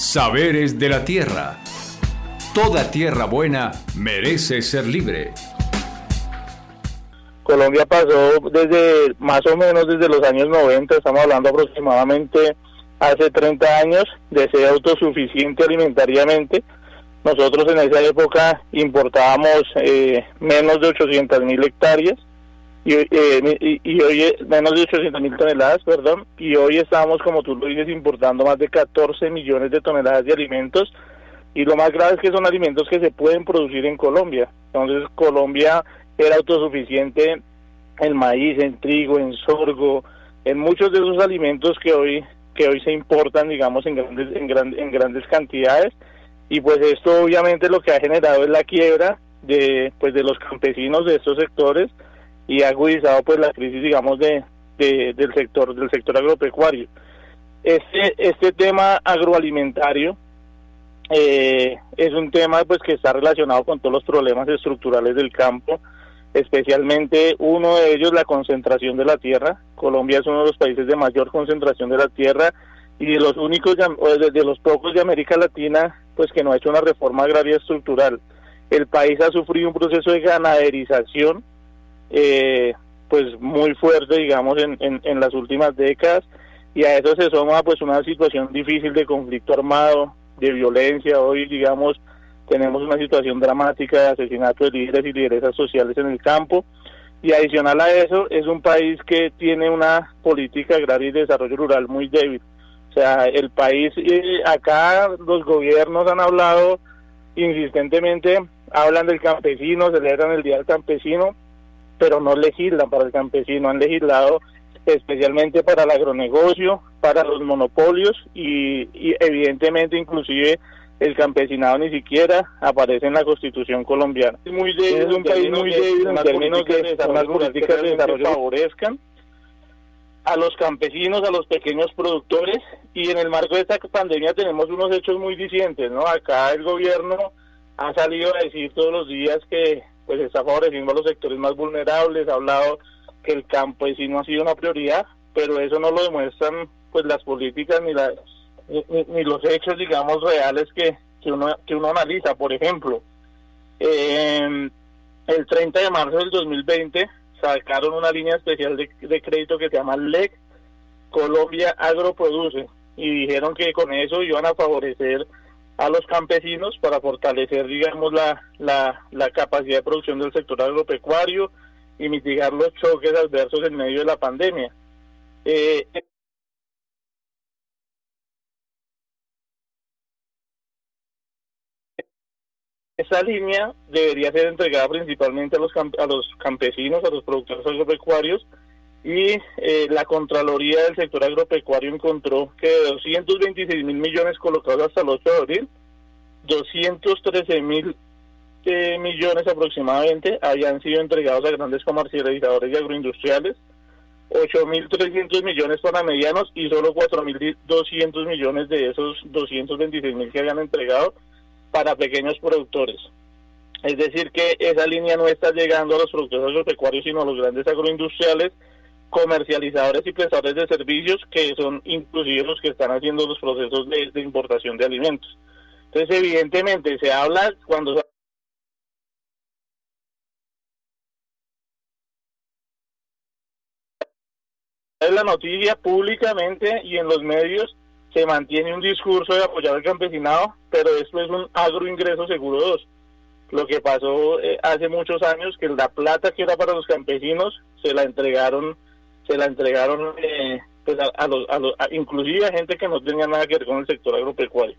Saberes de la Tierra. Toda tierra buena merece ser libre. Colombia pasó desde más o menos desde los años 90, estamos hablando aproximadamente hace 30 años, de ser autosuficiente alimentariamente. Nosotros en esa época importábamos eh, menos de 800 mil hectáreas eh, y, y, hoy menos de 800 mil toneladas, perdón, y hoy estamos, como tú lo dices, importando más de 14 millones de toneladas de alimentos y lo más grave es que son alimentos que se pueden producir en Colombia. Entonces Colombia era autosuficiente en maíz, en trigo, en sorgo, en muchos de esos alimentos que hoy que hoy se importan, digamos, en grandes en, en grandes cantidades y pues esto obviamente lo que ha generado es la quiebra de pues de los campesinos de estos sectores y agudizado pues la crisis digamos de, del sector del sector agropecuario. Este este tema agroalimentario eh, es un tema pues que está relacionado con todos los problemas estructurales del campo especialmente uno de ellos la concentración de la tierra. Colombia es uno de los países de mayor concentración de la tierra y de los únicos de los pocos de América Latina pues que no ha hecho una reforma agraria estructural. El país ha sufrido un proceso de ganaderización eh, pues muy fuerte, digamos, en, en, las últimas décadas y a eso se suma pues una situación difícil de conflicto armado, de violencia. Hoy, digamos, tenemos una situación dramática de asesinato de líderes y lideresas sociales en el campo. Y adicional a eso, es un país que tiene una política agraria y de desarrollo rural muy débil. O sea, el país, eh, acá los gobiernos han hablado insistentemente, hablan del campesino, celebran el Día del Campesino, pero no legislan para el campesino, han legislado especialmente para el agronegocio, para los monopolios y, evidentemente inclusive el campesinado ni siquiera aparece en la constitución colombiana. Muy es un país muy débil en términos de las políticas de desarrollo favorezcan a los campesinos, a los pequeños productores y en el marco de esta pandemia tenemos unos hechos muy discientes, ¿no? Acá el gobierno ha salido a decir todos los días que pues está favoreciendo a los sectores más vulnerables, ha hablado que el campesino ha sido una prioridad, pero eso no lo demuestran pues las políticas ni las ni, los hechos digamos reales que, que uno que uno analiza, por ejemplo, eh, el 30 de marzo del 2020 sacaron una línea especial de, de crédito que se llama LEC Colombia Agroproduce y dijeron que con eso iban a favorecer a los campesinos para fortalecer, digamos, la, la, la capacidad de producción del sector agropecuario y mitigar los choques adversos en medio de la pandemia. Eh, esa línea debería ser entregada principalmente a los, a los campesinos, a los productores agropecuarios, y eh, la Contraloría del sector agropecuario encontró que de 226 mil millones colocados hasta el 8 de abril, 213 mil eh, millones aproximadamente habían sido entregados a grandes comercializadores y agroindustriales, 8.300 millones para medianos y solo 4.200 millones de esos 226 mil que habían entregado para pequeños productores. Es decir, que esa línea no está llegando a los productores agropecuarios, sino a los grandes agroindustriales comercializadores y prestadores de servicios que son inclusive los que están haciendo los procesos de, importación de alimentos. Entonces, evidentemente, se habla cuando es la noticia públicamente y en los medios se mantiene un discurso de apoyar al campesinado, pero esto es un agroingreso seguro 2. Lo que pasó eh, hace muchos años que la plata que era para los campesinos se la entregaron se la entregaron eh, pues a, a los inclusive a gente que no tenía nada que ver con el sector agropecuario.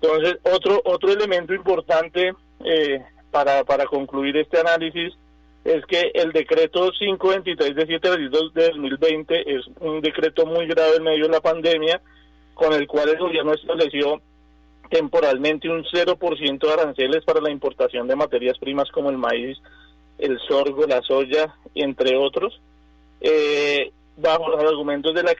Entonces, otro otro elemento importante eh, para, para concluir este análisis es que el decreto 523 de 7 de 2020 es un decreto muy grave en medio de la pandemia, con el cual el gobierno estableció temporalmente un 0% de aranceles para la importación de materias primas como el maíz, el sorgo, la soya, entre otros eh, bajo los argumentos de la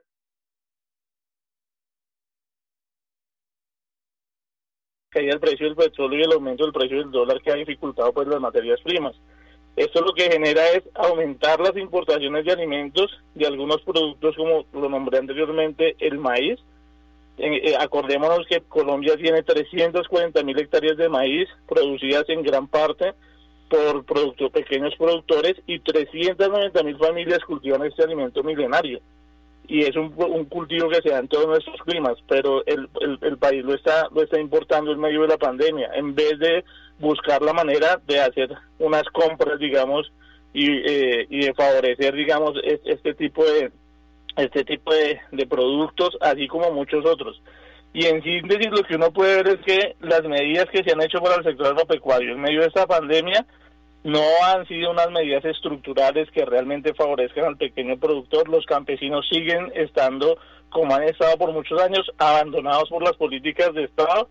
caída del precio del petróleo y el aumento del precio del dólar que ha dificultado pues las materias primas. Esto lo que genera es aumentar las importaciones de alimentos de algunos productos como lo nombré anteriormente el maíz, eh, acordémonos que Colombia tiene 340 mil hectáreas de maíz producidas en gran parte por productos, pequeños productores y 390 mil familias cultivan este alimento milenario. Y es un, cultivo que se da en todos nuestros climas, pero el, el, país lo está, lo está importando en medio de la pandemia, en vez de buscar la manera de hacer unas compras, digamos, y, eh, y de favorecer, digamos, este, tipo de este tipo de, de productos, así como muchos otros. Y en síntesis, lo que uno puede ver es que las medidas que se han hecho para el sector agropecuario en medio de esta pandemia no han sido unas medidas estructurales que realmente favorezcan al pequeño productor. Los campesinos siguen estando, como han estado por muchos años, abandonados por las políticas de Estado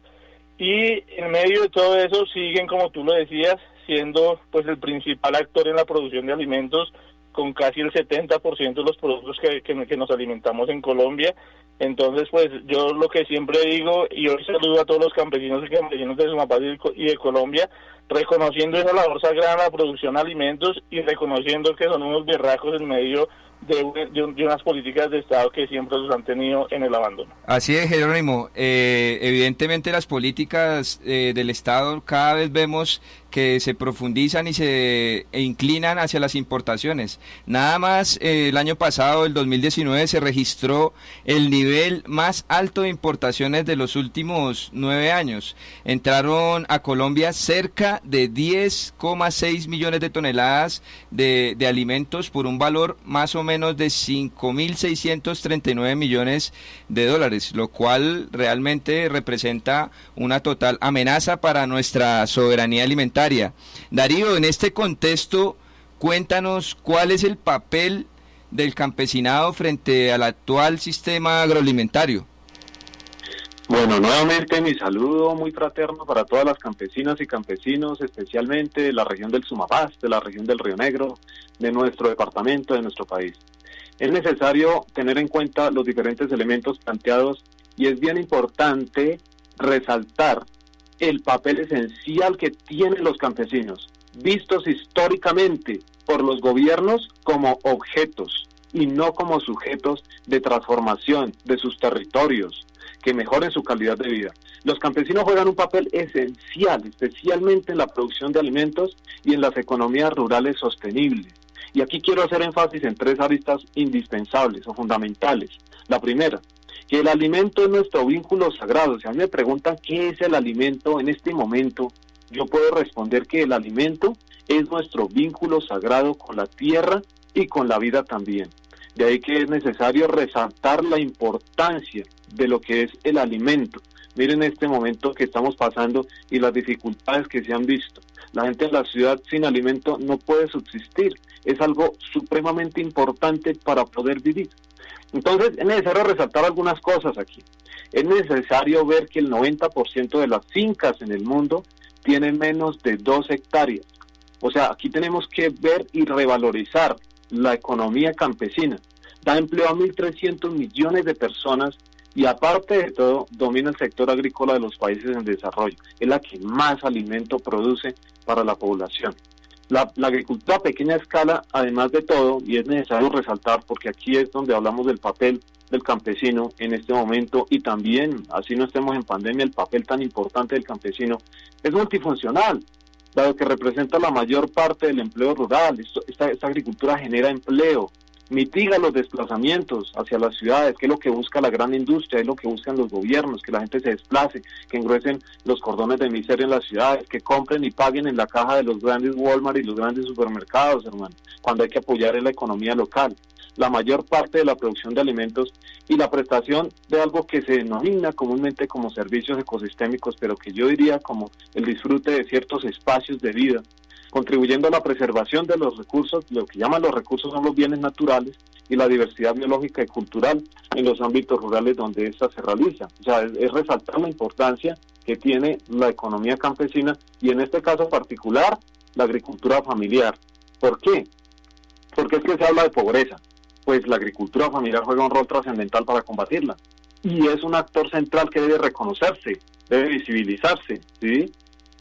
y en medio de todo eso siguen, como tú lo decías, siendo pues el principal actor en la producción de alimentos con casi el 70% de los productos que, que, nos alimentamos en Colombia. Entonces, pues yo lo que siempre digo, y hoy saludo a todos los campesinos y campesinos de Sumapaz y de Colombia, reconociendo esa labor sagrada la producción de alimentos y reconociendo que son unos berracos en medio de, unas políticas de Estado que siempre los han tenido en el abandono. Así es, Jerónimo. Eh, evidentemente las políticas eh, del Estado cada vez vemos que se profundizan y se e inclinan hacia las importaciones. Nada más eh, el año pasado, el 2019, se registró el nivel más alto de importaciones de los últimos nueve años. Entraron a Colombia cerca de 10,6 millones de toneladas de, de alimentos por un valor más o menos de 5.639 millones de dólares, lo cual realmente representa una total amenaza para nuestra soberanía alimentaria Darío, en este contexto, cuéntanos cuál es el papel del campesinado frente al actual sistema agroalimentario. Bueno, nuevamente mi saludo muy fraterno para todas las campesinas y campesinos, especialmente de la región del Sumapaz, de la región del Río Negro, de nuestro departamento, de nuestro país. Es necesario tener en cuenta los diferentes elementos planteados y es bien importante resaltar el papel esencial que tienen los campesinos, vistos históricamente por los gobiernos como objetos y no como sujetos de transformación de sus territorios, que mejoren su calidad de vida. Los campesinos juegan un papel esencial, especialmente en la producción de alimentos y en las economías rurales sostenibles. Y aquí quiero hacer énfasis en tres aristas indispensables o fundamentales. La primera, que el alimento es nuestro vínculo sagrado. Si a mí me preguntan qué es el alimento en este momento, yo puedo responder que el alimento es nuestro vínculo sagrado con la tierra y con la vida también. De ahí que es necesario resaltar la importancia de lo que es el alimento. Miren este momento que estamos pasando y las dificultades que se han visto. La gente en la ciudad sin alimento no puede subsistir. Es algo supremamente importante para poder vivir. Entonces es necesario resaltar algunas cosas aquí. Es necesario ver que el 90% de las fincas en el mundo tienen menos de 2 hectáreas. O sea, aquí tenemos que ver y revalorizar la economía campesina. Da empleo a 1.300 millones de personas y aparte de todo, domina el sector agrícola de los países en desarrollo. Es la que más alimento produce para la población. La, agricultura a pequeña escala, además de todo, y es necesario resaltar porque aquí es donde hablamos del papel del campesino en este momento y también, así no estemos en pandemia, el papel tan importante del campesino es multifuncional, dado que representa la mayor parte del empleo rural. esta, esta agricultura genera empleo, mitiga los desplazamientos hacia las ciudades, que es lo que busca la gran industria, es lo que buscan los gobiernos, que la gente se desplace, que engruesen los cordones de miseria en las ciudades, que compren y paguen en la caja de los grandes Walmart y los grandes supermercados, hermano, cuando hay que apoyar en la economía local. La mayor parte de la producción de alimentos y la prestación de algo que se denomina comúnmente como servicios ecosistémicos, pero que yo diría como el disfrute de ciertos espacios de vida contribuyendo a la preservación de los recursos, lo que llaman los recursos son los bienes naturales y la diversidad biológica y cultural en los ámbitos rurales donde ésta se realiza. O sea, es, resaltar la importancia que tiene la economía campesina y en este caso particular la agricultura familiar. ¿Por qué? Porque es que se habla de pobreza. Pues la agricultura familiar juega un rol trascendental para combatirla. Y es un actor central que debe reconocerse, debe visibilizarse. ¿sí?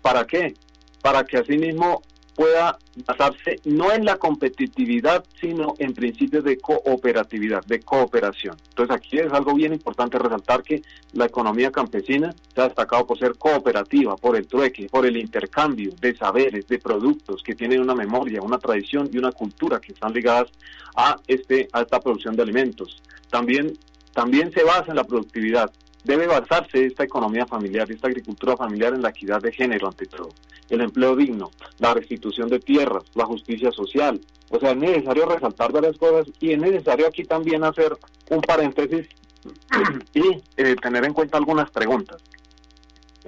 ¿Para qué? Para que asimismo pueda basarse no en la competitividad, sino en principios de cooperatividad, de cooperación. Entonces aquí es algo bien importante resaltar que la economía campesina se ha destacado por ser cooperativa, por el trueque, por el intercambio de saberes, de productos que tienen una memoria, una tradición y una cultura que están ligadas a, este, a esta producción de alimentos. También, también se basa en la productividad, debe basarse esta economía familiar, esta agricultura familiar en la equidad de género ante todo, el empleo digno, la restitución de tierras, la justicia social. O sea, es necesario resaltar varias cosas y es necesario aquí también hacer un paréntesis y eh, tener en cuenta algunas preguntas.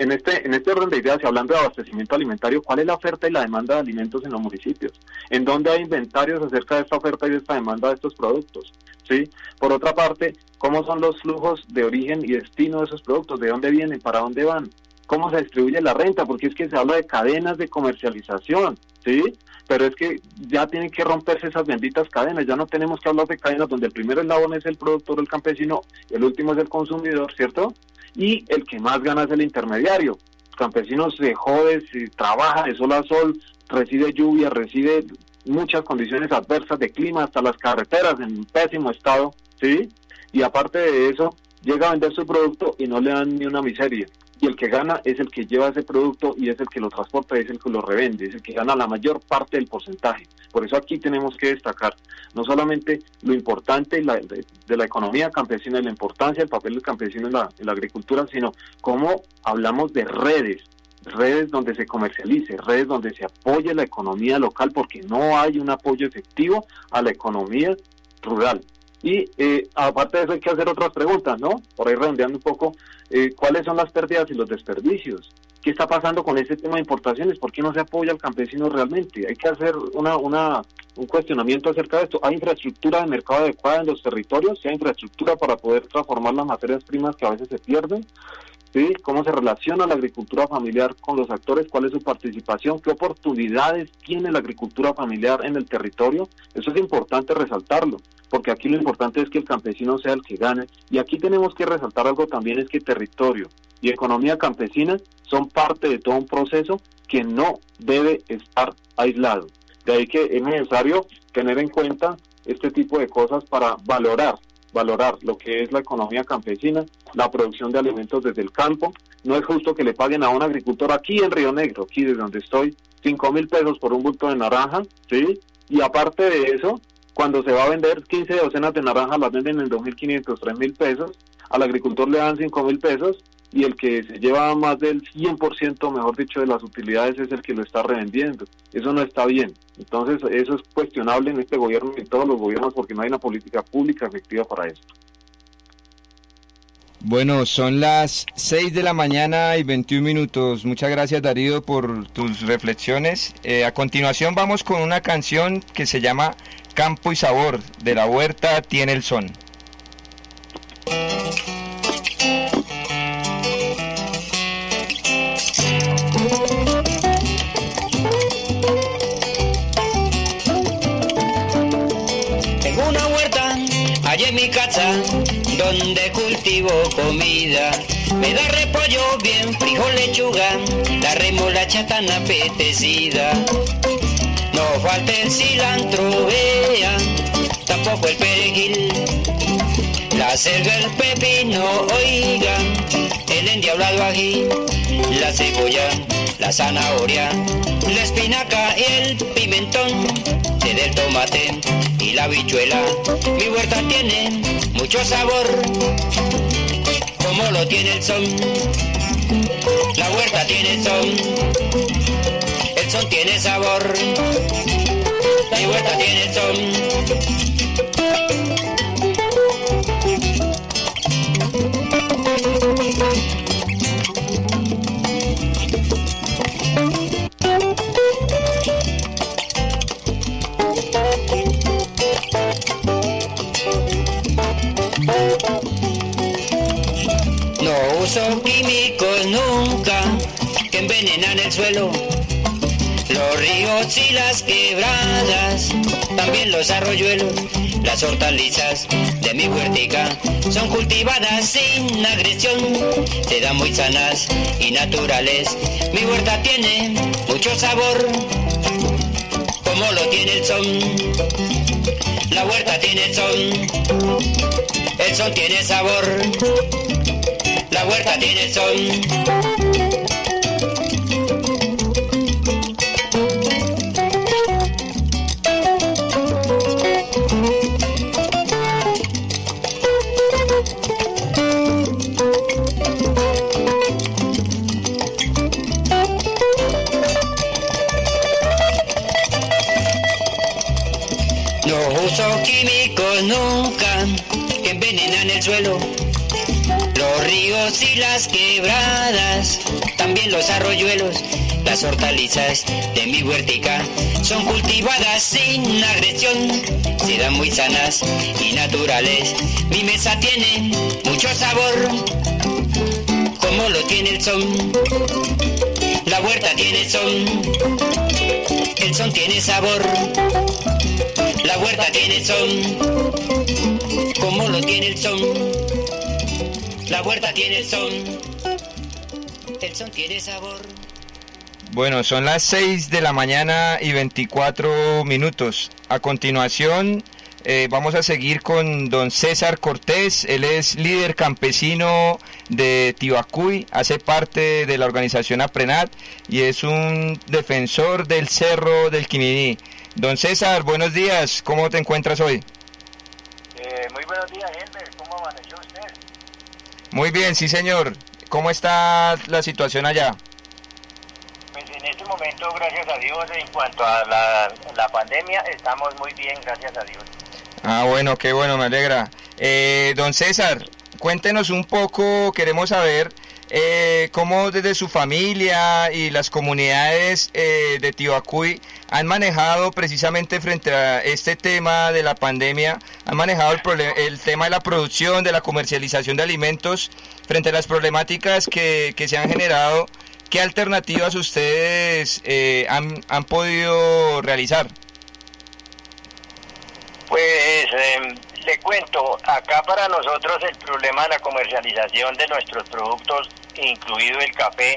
En este, en este orden de ideas y hablando de abastecimiento alimentario, ¿cuál es la oferta y la demanda de alimentos en los municipios? ¿En dónde hay inventarios acerca de esta oferta y de esta demanda de estos productos? ¿Sí? Por otra parte, ¿cómo son los flujos de origen y destino de esos productos? ¿De dónde vienen? ¿Para dónde van? ¿Cómo se distribuye la renta? Porque es que se habla de cadenas de comercialización, ¿sí? Pero es que ya tienen que romperse esas benditas cadenas, ya no tenemos que hablar de cadenas donde el primer eslabón es el productor, el campesino, el último es el consumidor, ¿cierto? Y el que más gana es el intermediario. El campesino se jode, se trabaja de sol a sol, recibe lluvia, recibe muchas condiciones adversas de clima, hasta las carreteras en pésimo estado, ¿sí? Y aparte de eso, llega a vender su producto y no le dan ni una miseria y el que gana es el que lleva ese producto y es el que lo transporta, es el que lo revende, es el que gana la mayor parte del porcentaje. Por eso aquí tenemos que destacar no solamente lo importante de, la economía campesina y la importancia del papel del campesino en la, en la agricultura, sino cómo hablamos de redes, redes donde se comercialice, redes donde se apoye la economía local, porque no hay un apoyo efectivo a la economía rural. Y eh, aparte de eso hay que hacer otras preguntas, ¿no? Por ahí redondeando un poco, eh, ¿cuáles son las pérdidas y los desperdicios? ¿Qué está pasando con ese tema de importaciones? ¿Por qué no se apoya al campesino realmente? Hay que hacer una, una, un cuestionamiento acerca de esto. ¿Hay infraestructura de mercado adecuada en los territorios? ¿Hay infraestructura para poder transformar las materias primas que a veces se pierden? ¿Sí? ¿Cómo se relaciona la agricultura familiar con los actores? ¿Cuál es su participación? ¿Qué oportunidades tiene la agricultura familiar en el territorio? Eso es importante resaltarlo porque aquí lo importante es que el campesino sea el que gane. Y aquí tenemos que resaltar algo también, es que territorio y economía campesina son parte de todo un proceso que no debe estar aislado. De ahí que es necesario tener en cuenta este tipo de cosas para valorar valorar lo que es la economía campesina, la producción de alimentos desde el campo. No es justo que le paguen a un agricultor aquí en Río Negro, aquí de donde estoy, cinco mil pesos por un bulto de naranja, ¿sí? Y aparte de eso, cuando se va a vender 15 docenas de naranjas, las venden en 2.500, 3.000 pesos. Al agricultor le dan 5.000 pesos y el que se lleva más del 100%, mejor dicho, de las utilidades es el que lo está revendiendo. Eso no está bien. Entonces, eso es cuestionable en este gobierno y en todos los gobiernos porque no hay una política pública efectiva para esto. Bueno, son las 6 de la mañana y 21 minutos. Muchas gracias Darío por tus reflexiones. Eh, a continuación vamos con una canción que se llama Campo y sabor de la huerta tiene el son. Tengo una huerta allá en mi casa donde cultivo comida. Me da repollo bien, frijol, lechuga, la remolacha tan apetecida. No falta el cilantro, vea, tampoco el perejil. La cerga, el pepino, oiga, el endiablado ají, la cebolla, la zanahoria, la espinaca y el pimentón, el tomate y la bichuela. Mi huerta tiene mucho sabor, como lo tiene el son. La huerta tiene son son tiene sabor, mi huerta tiene son. No uso químicos nunca que envenenan el suelo los ríos y las quebradas, también los arroyuelos, las hortalizas de mi huertica son cultivadas sin agresión, se dan muy sanas y naturales. Mi huerta tiene mucho sabor, como lo tiene el son. La huerta tiene son, el son tiene sabor. La huerta tiene son. Los ríos y las quebradas, también los arroyuelos, las hortalizas de mi huertica son cultivadas sin agresión, se dan muy sanas y naturales. Mi mesa tiene mucho sabor, como lo tiene el son. La huerta tiene son, el son tiene sabor. La huerta tiene son, tiene el son. La huerta tiene son, el son tiene sabor. Bueno, son las 6 de la mañana y 24 minutos. A continuación, eh, vamos a seguir con don César Cortés. Él es líder campesino de Tibacuy, hace parte de la organización APRENAT y es un defensor del Cerro del Quiminí. Don César, buenos días. ¿Cómo te encuentras hoy? Muy buenos días, Helmer. ¿Cómo amaneció usted? Muy bien, sí, señor. ¿Cómo está la situación allá? Pues en este momento, gracias a Dios, en cuanto a la, la pandemia, estamos muy bien, gracias a Dios. Ah, bueno, qué bueno, me alegra. Eh, don César, cuéntenos un poco, queremos saber eh, cómo desde su familia y las comunidades eh, de Tibacuy han manejado precisamente frente a este tema de la pandemia, han manejado el, tema de la producción, de la comercialización de alimentos frente a las problemáticas que, que se han generado. ¿Qué alternativas ustedes eh, han, han podido realizar? Pues em, le cuento, acá para nosotros el problema de la comercialización de nuestros productos, incluido el café,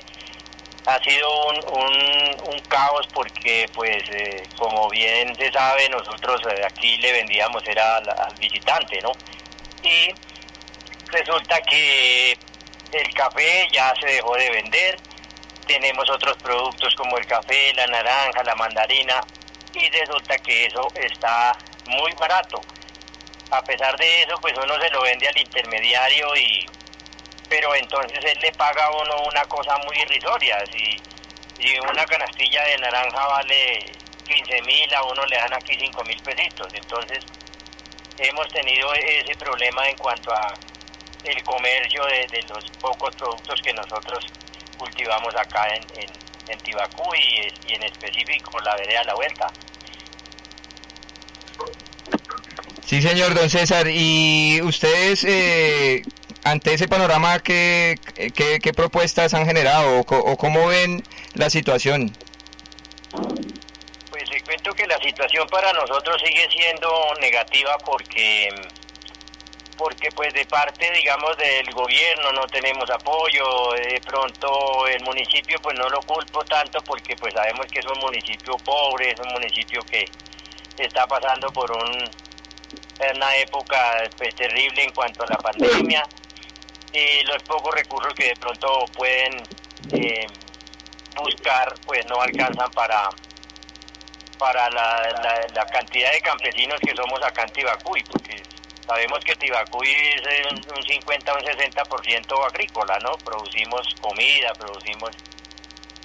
ha sido un, caos porque, pues, eh, como bien se sabe, nosotros eh, aquí le vendíamos era al, visitante, ¿no? Y resulta que el café ya se dejó de vender, tenemos otros productos como el café, la naranja, la mandarina, y resulta que eso está muy barato. A pesar de eso, pues uno se lo vende al intermediario y pero entonces él le paga a uno una cosa muy irrisoria. Si, si una canastilla de naranja vale 15 mil, a uno le dan aquí 5 mil pesitos. Entonces hemos tenido ese problema en cuanto a el comercio de, los pocos productos que nosotros cultivamos acá en, en, Tibacú y, y, en específico la vereda La Vuelta. Sí, señor don César. ¿Y ustedes eh, ante ese panorama, ¿qué, qué, propuestas han generado o, o, cómo ven la situación? Pues le cuento que la situación para nosotros sigue siendo negativa porque porque pues de parte digamos del gobierno no tenemos apoyo de pronto el municipio pues no lo culpo tanto porque pues sabemos que es un municipio pobre es un municipio que está pasando por un una época pues, terrible en cuanto a la pandemia y los pocos recursos que de pronto pueden eh, buscar pues no alcanzan para para la, la, la, cantidad de campesinos que somos acá en Tibacuy, porque sabemos que Tibacuy es un, un 50 o un 60% agrícola, ¿no? Producimos comida, producimos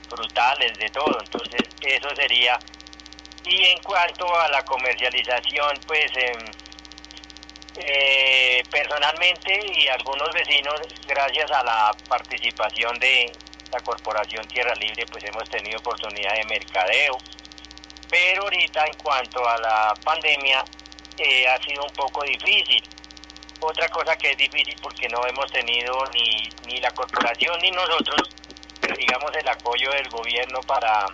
frutales, de todo, entonces eso sería. Y en cuanto a la comercialización, pues eh, eh, personalmente y algunos vecinos, gracias a la participación de la Corporación Tierra Libre, pues hemos tenido oportunidad de mercadeo. Pero ahorita en cuanto a la pandemia eh, ha sido un poco difícil. Otra cosa que es difícil porque no hemos tenido ni, ni la corporación ni nosotros, digamos, el apoyo del gobierno para,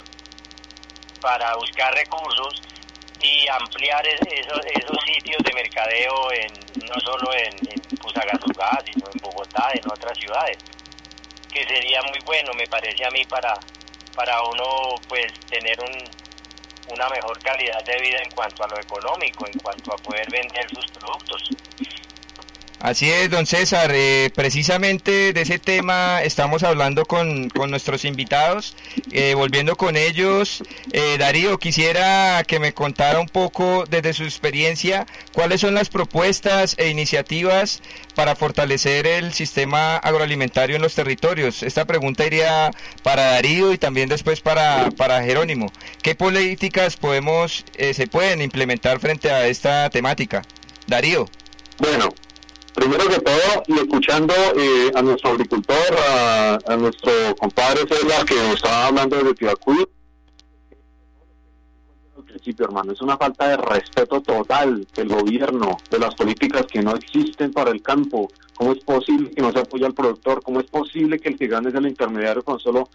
para buscar recursos y ampliar esos, sitios de mercadeo en, no solo en, en Fusagasugá, sino en Bogotá, en otras ciudades, que sería muy bueno, me parece a mí, para, para uno pues tener un, una mejor calidad de vida en cuanto a lo económico, en cuanto a poder vender sus productos. Así es, don César. Eh, precisamente de ese tema estamos hablando con, nuestros invitados. Eh, volviendo con ellos, eh, Darío, quisiera que me contara un poco desde su experiencia cuáles son las propuestas e iniciativas para fortalecer el sistema agroalimentario en los territorios. Esta pregunta iría para Darío y también después para, para Jerónimo. ¿Qué políticas podemos, se pueden implementar frente a esta temática? Darío. Bueno, Primero que todo, y escuchando eh, a nuestro agricultor, a, nuestro compadre César, que nos estaba hablando de Tibacuy, al principio, hermano, es una falta de respeto total del gobierno, de las políticas que no existen para el campo. ¿Cómo es posible que no se apoye al productor? ¿Cómo es posible que el que gane es el intermediario con solo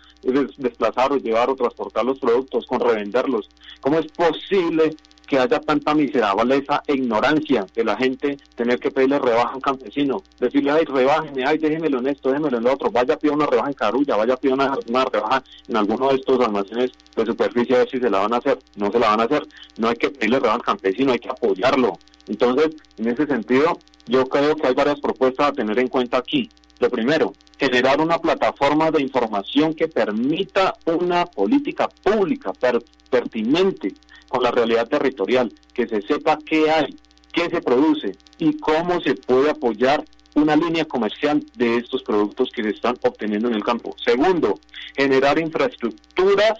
desplazar o llevar o transportar los productos, con revenderlos? ¿Cómo es posible que haya tanta miserableza e ignorancia de la gente tener que pedirle rebaja a un campesino, decirle, ay, rebájeme, ay, déjemelo en esto, déjemelo en lo otro, vaya a una rebaja en Carulla, vaya a una, una rebaja en alguno de estos almacenes de superficie a ver si se la van a hacer, no se la van a hacer, no hay que pedirle rebaja al campesino, hay que apoyarlo. Entonces, en ese sentido, yo creo que hay varias propuestas a tener en cuenta aquí. Lo primero, generar una plataforma de información que permita una política pública pertinente con la realidad territorial, que se sepa qué hay, qué se produce y cómo se puede apoyar una línea comercial de estos productos que se están obteniendo en el campo. Segundo, generar infraestructuras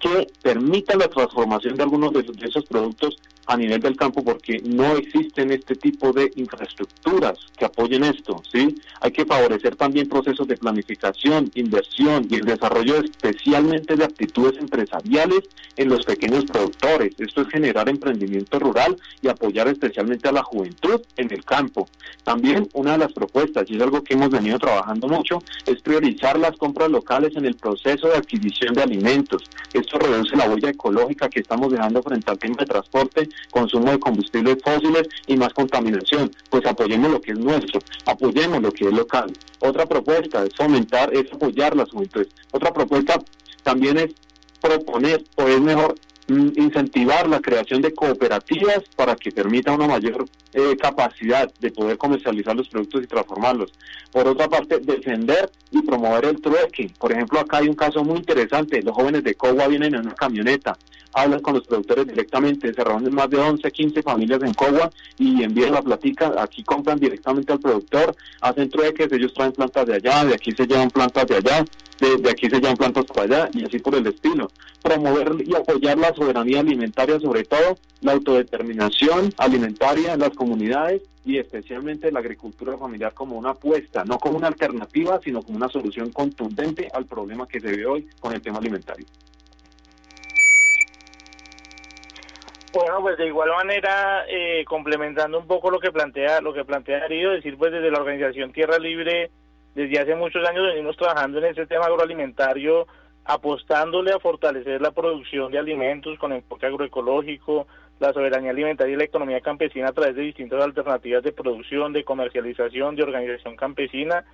que permitan la transformación de algunos de, esos productos a nivel del campo porque no existen este tipo de infraestructuras que apoyen esto, ¿sí? Hay que favorecer también procesos de planificación, inversión y el desarrollo especialmente de actitudes empresariales en los pequeños productores. Esto es generar emprendimiento rural y apoyar especialmente a la juventud en el campo. También una de las propuestas, y es algo que hemos venido trabajando mucho, es priorizar las compras locales en el proceso de adquisición de alimentos. Esto reduce la huella ecológica que estamos dejando frente al tema de transporte consumo de combustibles fósiles y más contaminación. Pues apoyemos lo que es nuestro, apoyemos lo que es local. Otra propuesta es fomentar, es apoyar las juventudes. Otra propuesta también es proponer, o es mejor incentivar la creación de cooperativas para que permita una mayor eh, capacidad de poder comercializar los productos y transformarlos. Por otra parte, defender y promover el trueque. Por ejemplo, acá hay un caso muy interesante. Los jóvenes de Cogua vienen en una camioneta, hablan con los productores directamente, se reúnen más de 11, 15 familias en Cogua y envían la platica. Aquí compran directamente al productor, hacen trueques, ellos traen plantas de allá, de aquí se llevan plantas de allá, de, aquí se llevan plantas para allá y así por el estilo. Promover y apoyar la soberanía alimentaria, sobre todo la autodeterminación alimentaria en las comunidades y especialmente la agricultura familiar como una apuesta, no como una alternativa, sino como una solución contundente al problema que se ve hoy con el tema alimentario. Bueno, pues de igual manera, eh, complementando un poco lo que plantea, lo que plantea Darío, decir pues desde la organización Tierra Libre desde hace muchos años venimos trabajando en ese tema agroalimentario, apostándole a fortalecer la producción de alimentos con enfoque agroecológico, la soberanía alimentaria y la economía campesina a través de distintas alternativas de producción, de comercialización, de organización campesina.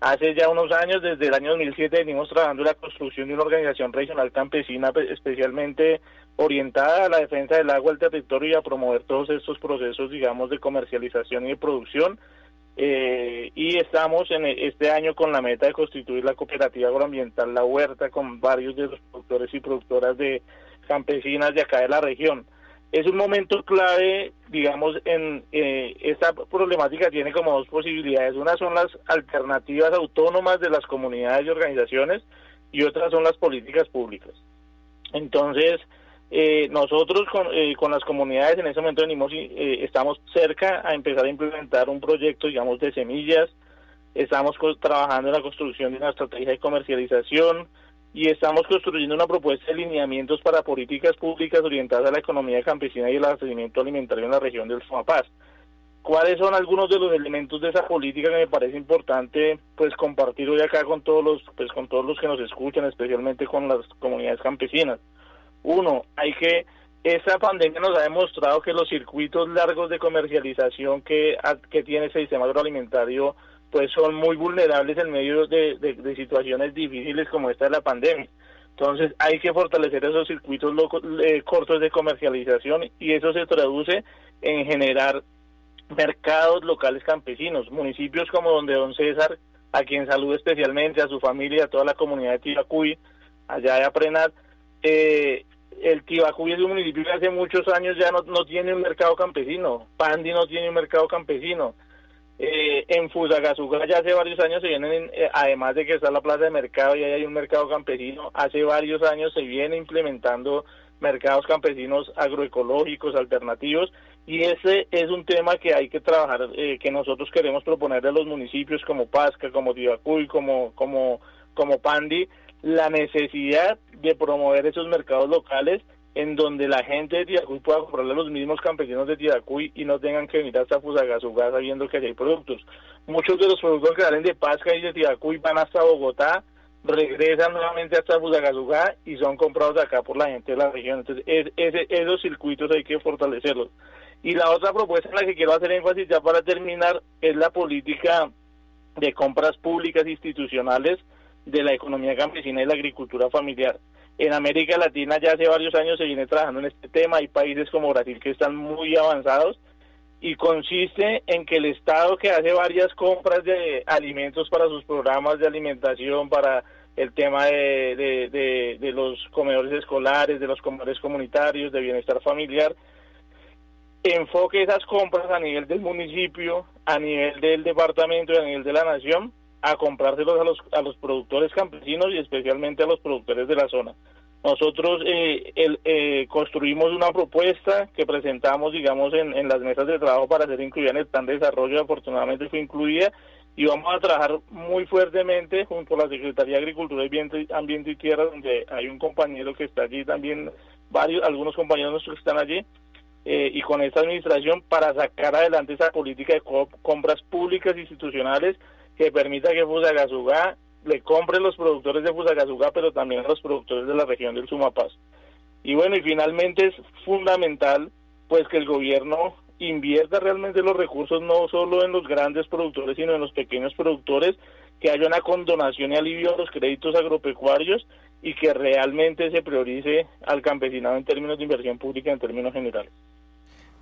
Hace ya unos años, desde el año 2007, venimos trabajando en la construcción de una organización regional campesina pues, especialmente orientada a la defensa del agua, del territorio y a promover todos estos procesos, digamos, de comercialización y de producción eh, y estamos en este año con la meta de constituir la cooperativa agroambiental La Huerta con varios de los productores y productoras de campesinas de acá de la región. Es un momento clave, digamos, en eh, esta problemática tiene como dos posibilidades. Una son las alternativas autónomas de las comunidades y organizaciones y otras son las políticas públicas. Entonces, eh, nosotros con, eh, con, las comunidades en ese momento venimos, eh, estamos cerca a empezar a implementar un proyecto, digamos, de semillas. Estamos trabajando en la construcción de una estrategia de comercialización y estamos construyendo una propuesta de lineamientos para políticas públicas orientadas a la economía campesina y el abastecimiento alimentario en la región del Sumapaz. ¿Cuáles son algunos de los elementos de esa política que me parece importante pues compartir hoy acá con todos los pues con todos los que nos escuchan, especialmente con las comunidades campesinas? Uno, hay que, esta pandemia nos ha demostrado que los circuitos largos de comercialización que, que tiene ese sistema agroalimentario pues son muy vulnerables en medio de, situaciones difíciles como esta de la pandemia. Entonces hay que fortalecer esos circuitos eh, cortos de comercialización y eso se traduce en generar mercados locales campesinos, municipios como donde don César, a quien saludo especialmente, a su familia, a toda la comunidad de Tibacuy, allá de Aprenat, eh, el Tibacuy es un municipio que hace muchos años ya no, no tiene un mercado campesino, Pandi no tiene un mercado campesino, eh, en Fusagasugá ya hace varios años se vienen, eh, además de que está la plaza de mercado y ahí hay un mercado campesino, hace varios años se viene implementando mercados campesinos agroecológicos, alternativos, y ese es un tema que hay que trabajar, eh, que nosotros queremos proponerle a los municipios como Pasca, como Tibacuy, como, como, como Pandi, la necesidad de promover esos mercados locales en donde la gente de Tidacuy pueda comprarle a los mismos campesinos de Tidacuy y no tengan que venir hasta Fusagasugá sabiendo que hay productos. Muchos de los productos que salen de Pasca y de Tidacuy van hasta Bogotá, regresan nuevamente hasta Fusagasugá y son comprados acá por la gente de la región. Entonces, esos circuitos hay que fortalecerlos. Y la otra propuesta en la que quiero hacer énfasis ya para terminar es la política de compras públicas institucionales de la economía campesina y la agricultura familiar. En América Latina ya hace varios años se viene trabajando en este tema. Hay países como Brasil que están muy avanzados y consiste en que el Estado que hace varias compras de alimentos para sus programas de alimentación, para el tema de, de, de, los comedores escolares, de los comedores comunitarios, de bienestar familiar, enfoque esas compras a nivel del municipio, a nivel del departamento y a nivel de la nación a comprárselos a los, a los productores campesinos y especialmente a los productores de la zona. Nosotros eh, eh, construimos una propuesta que presentamos, digamos, en, en, las mesas de trabajo para ser incluida en el plan de desarrollo, afortunadamente fue incluida, y vamos a trabajar muy fuertemente junto a la Secretaría de Agricultura, y Ambiente y Tierra, donde hay un compañero que está allí también, varios, algunos compañeros nuestros que están allí, eh, y con esta administración para sacar adelante esa política de compras públicas institucionales que permita que Fusagasugá le compre los productores de Fusagasugá, pero también a los productores de la región del Sumapaz. Y bueno, y finalmente es fundamental pues que el gobierno invierta realmente los recursos no solo en los grandes productores, sino en los pequeños productores, que haya una condonación y alivio a los créditos agropecuarios y que realmente se priorice al campesinado en términos de inversión pública en términos generales.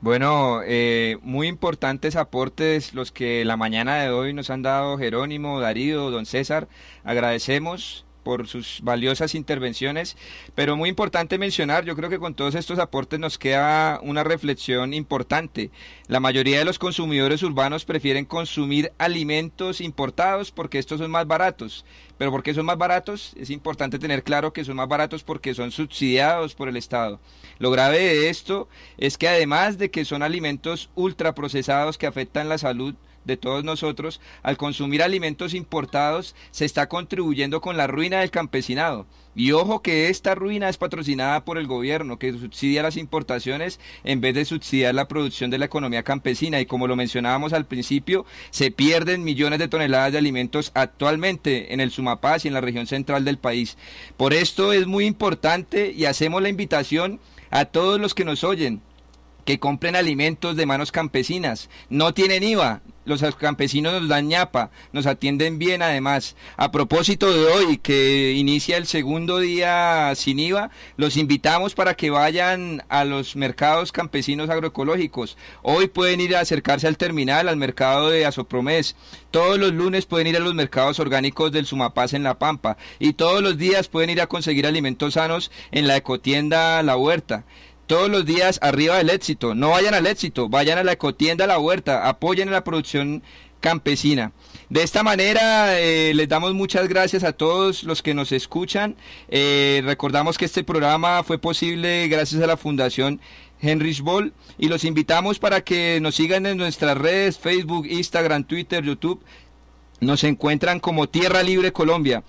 Bueno, eh, muy importantes aportes los que la mañana de hoy nos han dado Jerónimo, Darío, don César. Agradecemos por sus valiosas intervenciones, pero muy importante mencionar, yo creo que con todos estos aportes nos queda una reflexión importante. La mayoría de los consumidores urbanos prefieren consumir alimentos importados porque estos son más baratos. Pero ¿por qué son más baratos? Es importante tener claro que son más baratos porque son subsidiados por el Estado. Lo grave de esto es que además de que son alimentos ultraprocesados que afectan la salud, de todos nosotros, al consumir alimentos importados, se está contribuyendo con la ruina del campesinado. Y ojo que esta ruina es patrocinada por el gobierno, que subsidia las importaciones en vez de subsidiar la producción de la economía campesina. Y como lo mencionábamos al principio, se pierden millones de toneladas de alimentos actualmente en el Sumapaz y en la región central del país. Por esto es muy importante y hacemos la invitación a todos los que nos oyen que compren alimentos de manos campesinas. No tienen IVA, los campesinos nos dan ñapa, nos atienden bien además. A propósito de hoy, que inicia el segundo día sin IVA, los invitamos para que vayan a los mercados campesinos agroecológicos. Hoy pueden ir a acercarse al terminal, al mercado de Asopromés. Todos los lunes pueden ir a los mercados orgánicos del Sumapaz en La Pampa. Y todos los días pueden ir a conseguir alimentos sanos en la ecotienda La Huerta todos los días arriba del éxito. No vayan al éxito, vayan a la ecotienda, a la huerta, apoyen a la producción campesina. De esta manera eh, les damos muchas gracias a todos los que nos escuchan. Eh, recordamos que este programa fue posible gracias a la Fundación Henrich Boll y los invitamos para que nos sigan en nuestras redes Facebook, Instagram, Twitter, YouTube. Nos encuentran como Tierra Libre Colombia.